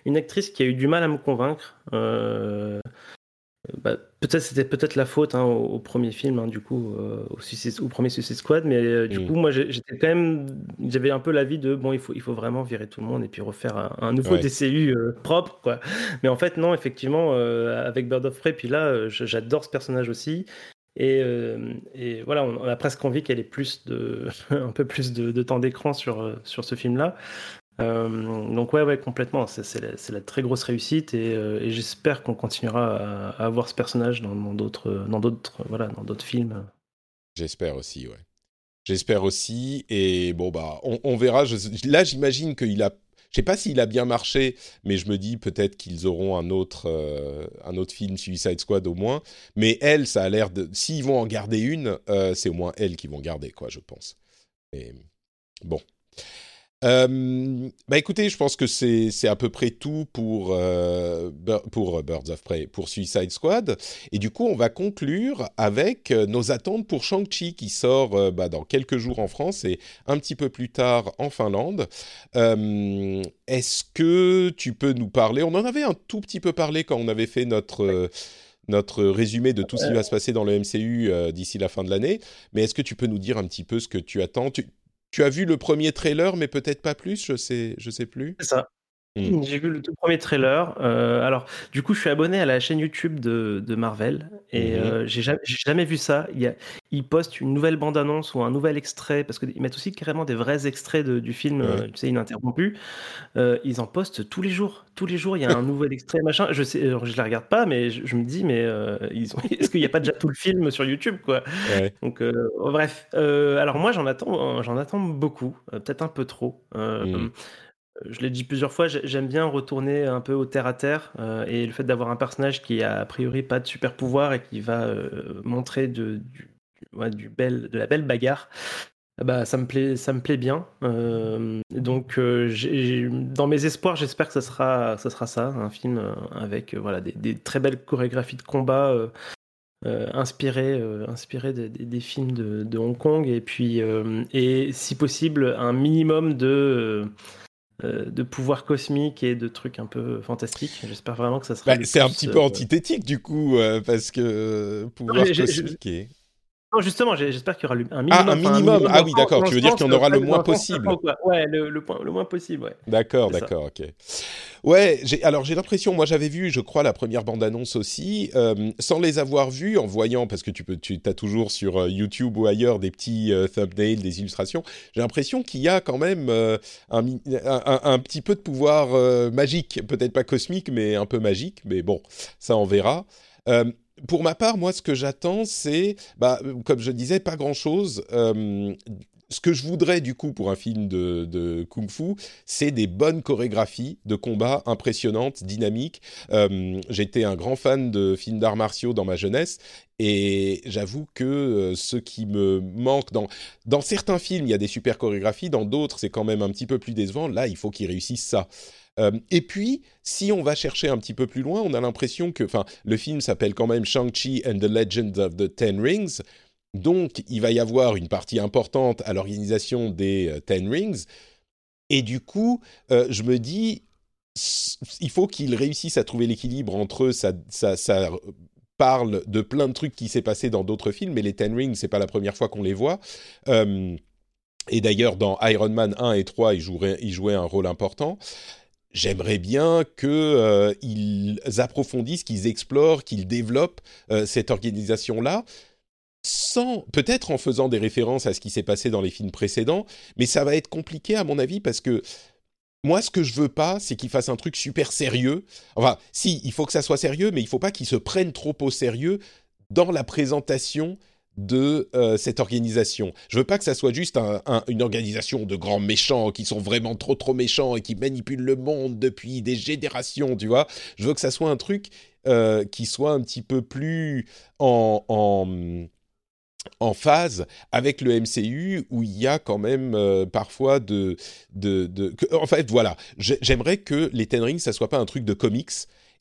S2: une actrice qui a eu du mal à me convaincre. Bah, peut-être c'était peut-être la faute hein, au, premier film, hein, du coup, euh, au, premier Suicide Squad, mais euh, du mm. coup, moi, j'étais quand même, j'avais un peu l'avis de bon, il faut, il faut vraiment virer tout le monde et puis refaire un, nouveau DCU euh, propre, quoi. Mais en fait, non, effectivement, avec Bird of Prey, puis là, j'adore ce personnage aussi. Et, et, voilà, on, a presque envie qu'elle ait plus de, *laughs* un peu plus de, temps d'écran sur, sur ce film-là. Euh, donc ouais, ouais, complètement. C'est la, la, très grosse réussite et, euh, j'espère qu'on continuera à, avoir ce personnage dans d'autres, dans d'autres, voilà, dans d'autres films.
S1: J'espère aussi, ouais. J'espère aussi. Et bon bah, on, verra. Là, j'imagine qu'il a. Je sais pas s'il a bien marché, mais je me dis peut-être qu'ils auront un autre, euh, un autre film Suicide Squad au moins. Mais elle, ça a l'air de. S'ils vont en garder une, c'est au moins elle qui vont garder, quoi, je pense. Et bon. Euh, bah écoutez, je pense que c'est à peu près tout pour, euh, pour Birds of Prey, pour Suicide Squad. Et du coup, on va conclure avec euh, nos attentes pour Shang-Chi qui sort bah, dans quelques jours en France et un petit peu plus tard en Finlande. Est-ce que tu peux nous parler? On en avait un tout petit peu parlé quand on avait fait notre notre résumé de tout ce qui va se passer dans le MCU d'ici la fin de l'année. Mais est-ce que tu peux nous dire un petit peu ce que tu attends? Tu as vu le premier trailer, mais peut-être pas plus, je sais, je sais plus.
S2: Ça. Mmh. J'ai vu le tout premier trailer. Euh, alors, du coup, je suis abonné à la chaîne YouTube de, de Marvel et mmh euh, j'ai jamais, jamais, vu ça. Il y a, postent une nouvelle bande-annonce ou un nouvel extrait parce qu'ils mettent aussi carrément des vrais extraits de, du film, euh, tu sais, ininterrompu. ils en postent tous les jours. Tous les jours, il y a un *laughs* nouvel extrait, machin. Je sais, je la regarde pas, mais je, me dis, mais ils ont... *laughs* est-ce qu'il n'y a pas déjà tout le film sur YouTube, quoi? Donc, bref. alors moi, j'en attends, j'en attends beaucoup, peut-être un peu trop. Je l'ai dit plusieurs fois, j'aime bien retourner un peu au terre à terre euh, et le fait d'avoir un personnage qui a a priori pas de super pouvoir et qui va euh, montrer de, du, bel, de la belle bagarre, bah ça me plaît, ça me plaît bien. Euh, donc dans mes espoirs, j'espère que ça sera, ça un film avec voilà des, très belles chorégraphies de combat. inspirées, inspirées des, films de, de, Hong Kong et puis et si possible un minimum de de pouvoirs cosmiques et de trucs un peu fantastiques. J'espère vraiment que ça sera.
S1: Bah, c'est un petit peu euh, antithétique du coup, euh, parce que pouvoirs cosmiques et
S2: justement, j'espère qu'il y aura un
S1: minimum. Ah, un minimum. ah oui, d'accord. Tu veux dire qu'il y en aura le moins possible.
S2: Ouais, le, le, le, moins possible, ouais.
S1: D'accord, d'accord, ok. Ouais, alors j'ai l'impression, moi j'avais vu, je crois, la première bande-annonce aussi, euh, sans les avoir vus, en voyant, parce que tu peux, tu as toujours sur euh, YouTube ou ailleurs des petits euh, thumbnails, des illustrations, j'ai l'impression qu'il y a quand même un, un, un, petit peu de pouvoir magique, peut-être pas cosmique, mais un peu magique, mais bon, ça on verra pour ma part, moi, ce que j'attends, c'est, bah, comme je disais, pas grand-chose. Euh, ce que je voudrais du coup pour un film de, kung-fu, c'est des bonnes chorégraphies de combat impressionnantes, dynamiques. Euh, j'étais un grand fan de films d'arts martiaux dans ma jeunesse et j'avoue que euh, ce qui me manque dans dans certains films, il y a des super chorégraphies, dans d'autres c'est quand même un petit peu plus décevant. Là, il faut qu'ils réussissent ça. Euh, et puis, si on va chercher un petit peu plus loin, on a l'impression que, le film s'appelle quand même Shang-Chi and the Legend of the Ten Rings. Donc, il va y avoir une partie importante à l'organisation des euh, Ten Rings. Et du coup, euh, je me dis, il faut qu'ils réussissent à trouver l'équilibre entre eux. Ça, ça, ça, parle de plein de trucs qui s'est passé dans d'autres films, mais les Ten Rings, c'est pas la première fois qu'on les voit. et d'ailleurs, dans Iron Man 1 et 3, ils jouaient, ils jouaient un rôle important j'aimerais bien qu'ils euh, approfondissent, qu'ils explorent, qu'ils développent euh, cette organisation-là, sans peut-être en faisant des références à ce qui s'est passé dans les films précédents, mais ça va être compliqué à mon avis parce que moi, ce que je veux pas, c'est qu'ils fassent un truc super sérieux. Enfin, si, il faut que ça soit sérieux, mais il faut pas qu'ils se prennent trop au sérieux dans la présentation de euh, cette organisation. Je veux pas que ça soit juste une organisation de grands méchants qui sont vraiment trop trop méchants et qui manipulent le monde depuis des générations, tu vois. Je veux que ça soit un truc euh, qui soit un petit peu plus en, en phase avec le MCU où il y a quand même euh, parfois de, de, de en fait voilà j'aimerais que les Ten Rings ça soit pas un truc de comics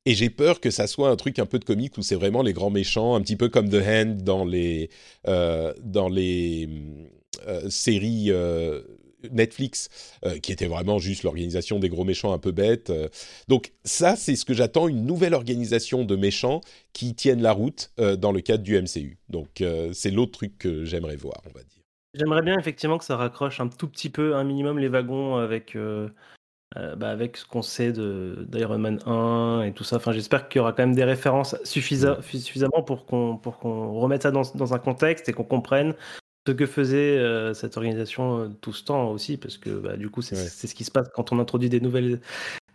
S1: et j'ai peur que ça soit un truc un peu de comics où c'est vraiment les grands méchants un petit peu comme The Hand dans les euh, dans les euh, séries Netflix, euh, qui était vraiment juste l'organisation des gros méchants un peu bêtes. Donc ça, c'est ce que j'attends, une nouvelle organisation de méchants qui tiennent la route dans le cadre du MCU. Donc c'est l'autre truc que j'aimerais voir, on va dire.
S2: J'aimerais bien effectivement que ça raccroche un tout petit peu, un minimum les wagons avec, bah, avec ce qu'on sait d'Iron Man 1 et tout ça. Enfin, j'espère qu'il y aura quand même des références suffisamment pour qu'on qu'on remette ça dans, dans, un contexte et qu'on comprenne ce que faisait euh, cette organisation euh, tout ce temps aussi, parce que bah, du coup, c'est ce qui se passe quand on introduit des nouvelles,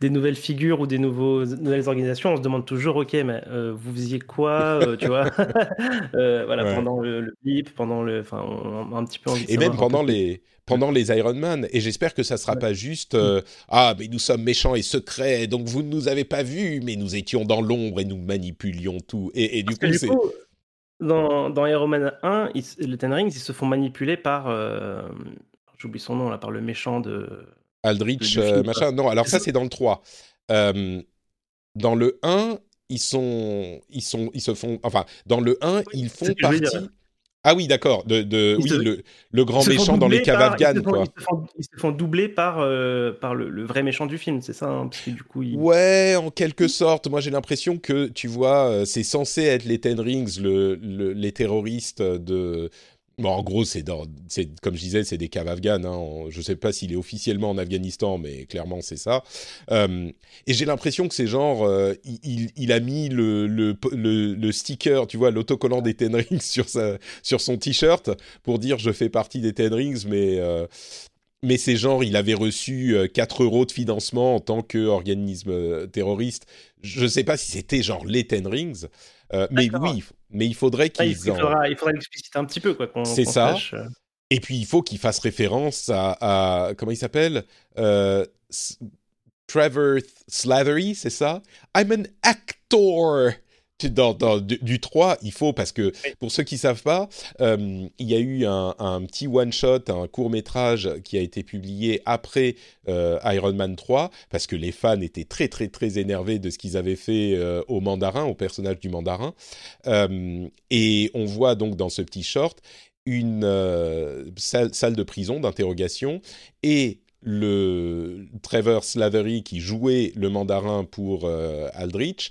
S2: des nouvelles figures ou des nouveaux, nouvelles organisations. On se demande toujours, ok, mais euh, vous faisiez quoi, tu vois *laughs* *laughs* Voilà, pendant le, le, blip, pendant le, enfin, un petit peu.
S1: Et même pendant les pendant les Iron Man. Et j'espère que ça sera pas juste ah mais nous sommes méchants et secrets, donc vous ne nous avez pas vus, mais nous étions dans l'ombre et nous manipulions tout. Et, du coup, c'est
S2: dans, dans Iron Man 1, les Ten Rings, ils se font manipuler par. Euh, j'oublie son nom là, par le méchant de.
S1: Aldrich, euh, machin. Non, alors ça, c'est dans le 3. Euh, dans le 1, ils sont, ils sont, ils se font, enfin, dans le 1, ils font partie. Ah oui, d'accord. De, de oui, le, le, grand méchant dans les caves afghanes.
S2: Ils, ils, se font doubler par, euh, par le, vrai méchant du film, c'est ça hein, parce que, du coup,
S1: Ouais, en quelque sorte. Moi, j'ai l'impression que, tu vois, c'est censé être les Ten Rings, le, les terroristes de, en gros, c'est comme je disais, c'est des caves afghanes. Hein. Je ne sais pas s'il est officiellement en Afghanistan, mais clairement c'est ça. Euh, et j'ai l'impression que c'est genre, euh, il, a mis le, sticker, tu vois, l'autocollant des Ten Rings sur, son t-shirt pour dire je fais partie des Ten Rings, mais euh, mais c'est genre, il avait reçu 4 euros de financement en tant qu'organisme terroriste. Je ne sais pas si c'était genre les Ten Rings, mais oui, mais il faudrait qu'ils.
S2: il, faudra, il faudra l'expliciter un petit peu, quoi.
S1: C'est ça. Euh. Et puis il faut qu'il fasse référence à, comment il s'appelle euh, Trevor Slattery, c'est ça? I'm an actor dans, du, 3, il faut, parce que pour ceux qui ne savent pas, euh, il y a eu un, petit one-shot, un court-métrage qui a été publié après euh, Iron Man 3, parce que les fans étaient très très très énervés de ce qu'ils avaient fait euh, au mandarin, au personnage du mandarin. et on voit donc dans ce petit short une salle, salle, de prison d'interrogation et le Trevor Slavery qui jouait le mandarin pour Aldrich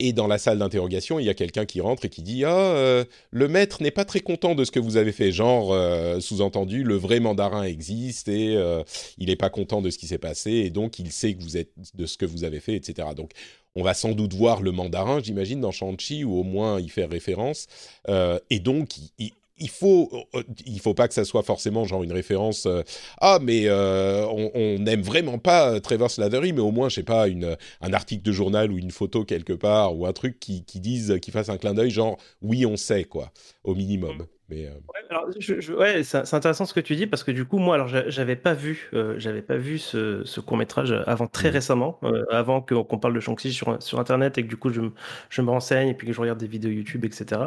S1: et dans la salle d'interrogation, il y a quelqu'un qui rentre et qui dit Ah, euh, le maître n'est pas très content de ce que vous avez fait. Genre, euh, sous-entendu, le vrai mandarin existe et euh, il n'est pas content de ce qui s'est passé et donc il sait que vous êtes de ce que vous avez fait, etc. Donc, on va sans doute voir le mandarin, j'imagine, dans Shang-Chi ou au moins y faire référence. et donc, il, il faut, euh, il faut pas que ça soit forcément genre une référence. Euh, ah, mais euh, on n'aime vraiment pas Trevor Slattery, mais au moins, je sais pas, une, un article de journal ou une photo quelque part ou un truc qui, qui dise, qui fasse un clin d'œil, genre oui, on sait quoi, au minimum.
S2: Mais euh, ouais, c'est intéressant ce que tu dis parce que du coup, moi, alors j'avais pas vu, euh, j'avais pas vu ce, court métrage avant très mmh. récemment, euh, avant qu'on parle de Shang-Chi sur, sur Internet et que du coup je, je, me renseigne et puis que je regarde des vidéos YouTube, etc.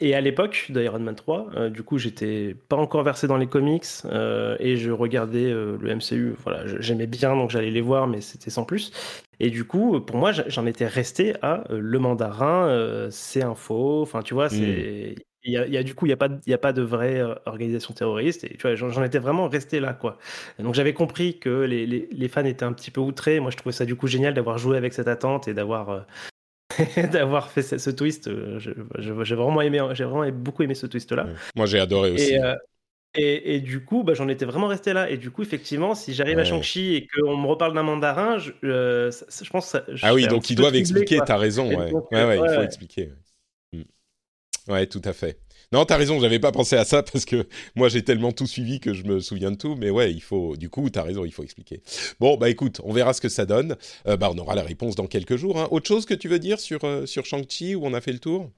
S2: et à l'époque d'Iron Man 3, du coup, j'étais pas encore versé dans les comics et je regardais le MCU. Voilà, j'aimais bien donc j'allais les voir, mais c'était sans plus. Et du coup, pour moi, j'en étais resté à le mandarin, c'est un faux. Enfin, tu vois, mmh. Il y, a, du coup, il n'y a, pas, a pas de vraie euh, organisation terroriste. Et tu vois, j'en étais vraiment resté là, quoi. donc j'avais compris que les, les, fans étaient un petit peu outrés. Moi, je trouvais ça du coup génial d'avoir joué avec cette attente et d'avoir euh, *laughs* d'avoir fait ce, twist. Euh, j'ai vraiment aimé, j'ai vraiment beaucoup aimé ce twist-là.
S1: Moi, j'ai adoré aussi.
S2: Et, et, du coup, bah, j'en étais vraiment resté là. Et du coup, effectivement, si j'arrive à Shang-Chi et qu'on me reparle d'un mandarin, je, je pense. Ça,
S1: ah oui, donc ils doivent expliquer. T'as raison. Ouais. ouais, ouais, il faut expliquer. Ouais, tout à fait. Non, t'as raison, j'avais pas pensé à ça parce que moi j'ai tellement tout suivi que je me souviens de tout, mais ouais, il faut, du coup, t'as raison, il faut expliquer. Bon, bah écoute, on verra ce que ça donne. Euh, bah, on aura la réponse dans quelques jours. Hein. Autre chose que tu veux dire sur, euh, sur Shang-Chi où on a fait le tour?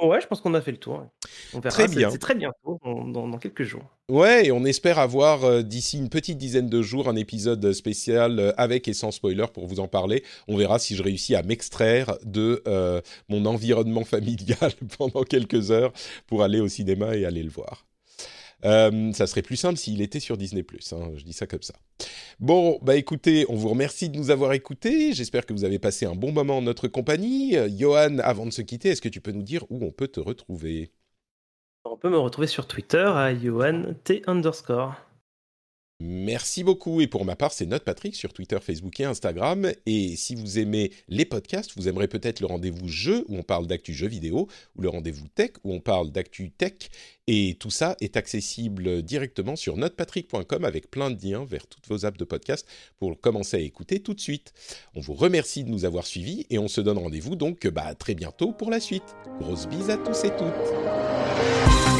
S2: Ouais, je pense qu'on a fait le tour. On verra.
S1: Très bien.
S2: C'est très bientôt, dans, dans, quelques jours.
S1: Ouais, et on espère avoir euh, d'ici une petite dizaine de jours un épisode spécial euh, avec et sans spoiler pour vous en parler. On verra si je réussis à m'extraire de euh, mon environnement *laughs* familial *laughs* pendant quelques heures pour aller au cinéma et aller le voir. Euh, ça serait plus simple s'il était sur Disney+. Hein, je dis ça comme ça. Bon, bah écoutez, on vous remercie de nous avoir écoutés. J'espère que vous avez passé un bon moment en notre compagnie. Euh, Johan, avant de se quitter, est-ce que tu peux nous dire où on peut te retrouver?
S2: On peut me retrouver sur Twitter à Johan T underscore.
S1: Merci beaucoup. Et pour ma part, c'est Note Patrick sur Twitter, Facebook et Instagram. Et si vous aimez les podcasts, vous aimerez peut-être le rendez-vous jeu où on parle d'actu jeux vidéo ou le rendez-vous tech où on parle d'actu tech. Et tout ça est accessible directement sur notepatrick.com avec plein de liens vers toutes vos apps de podcast pour commencer à écouter tout de suite. On vous remercie de nous avoir suivis et on se donne rendez-vous donc bah, très bientôt pour la suite. Grosse bise à tous et toutes.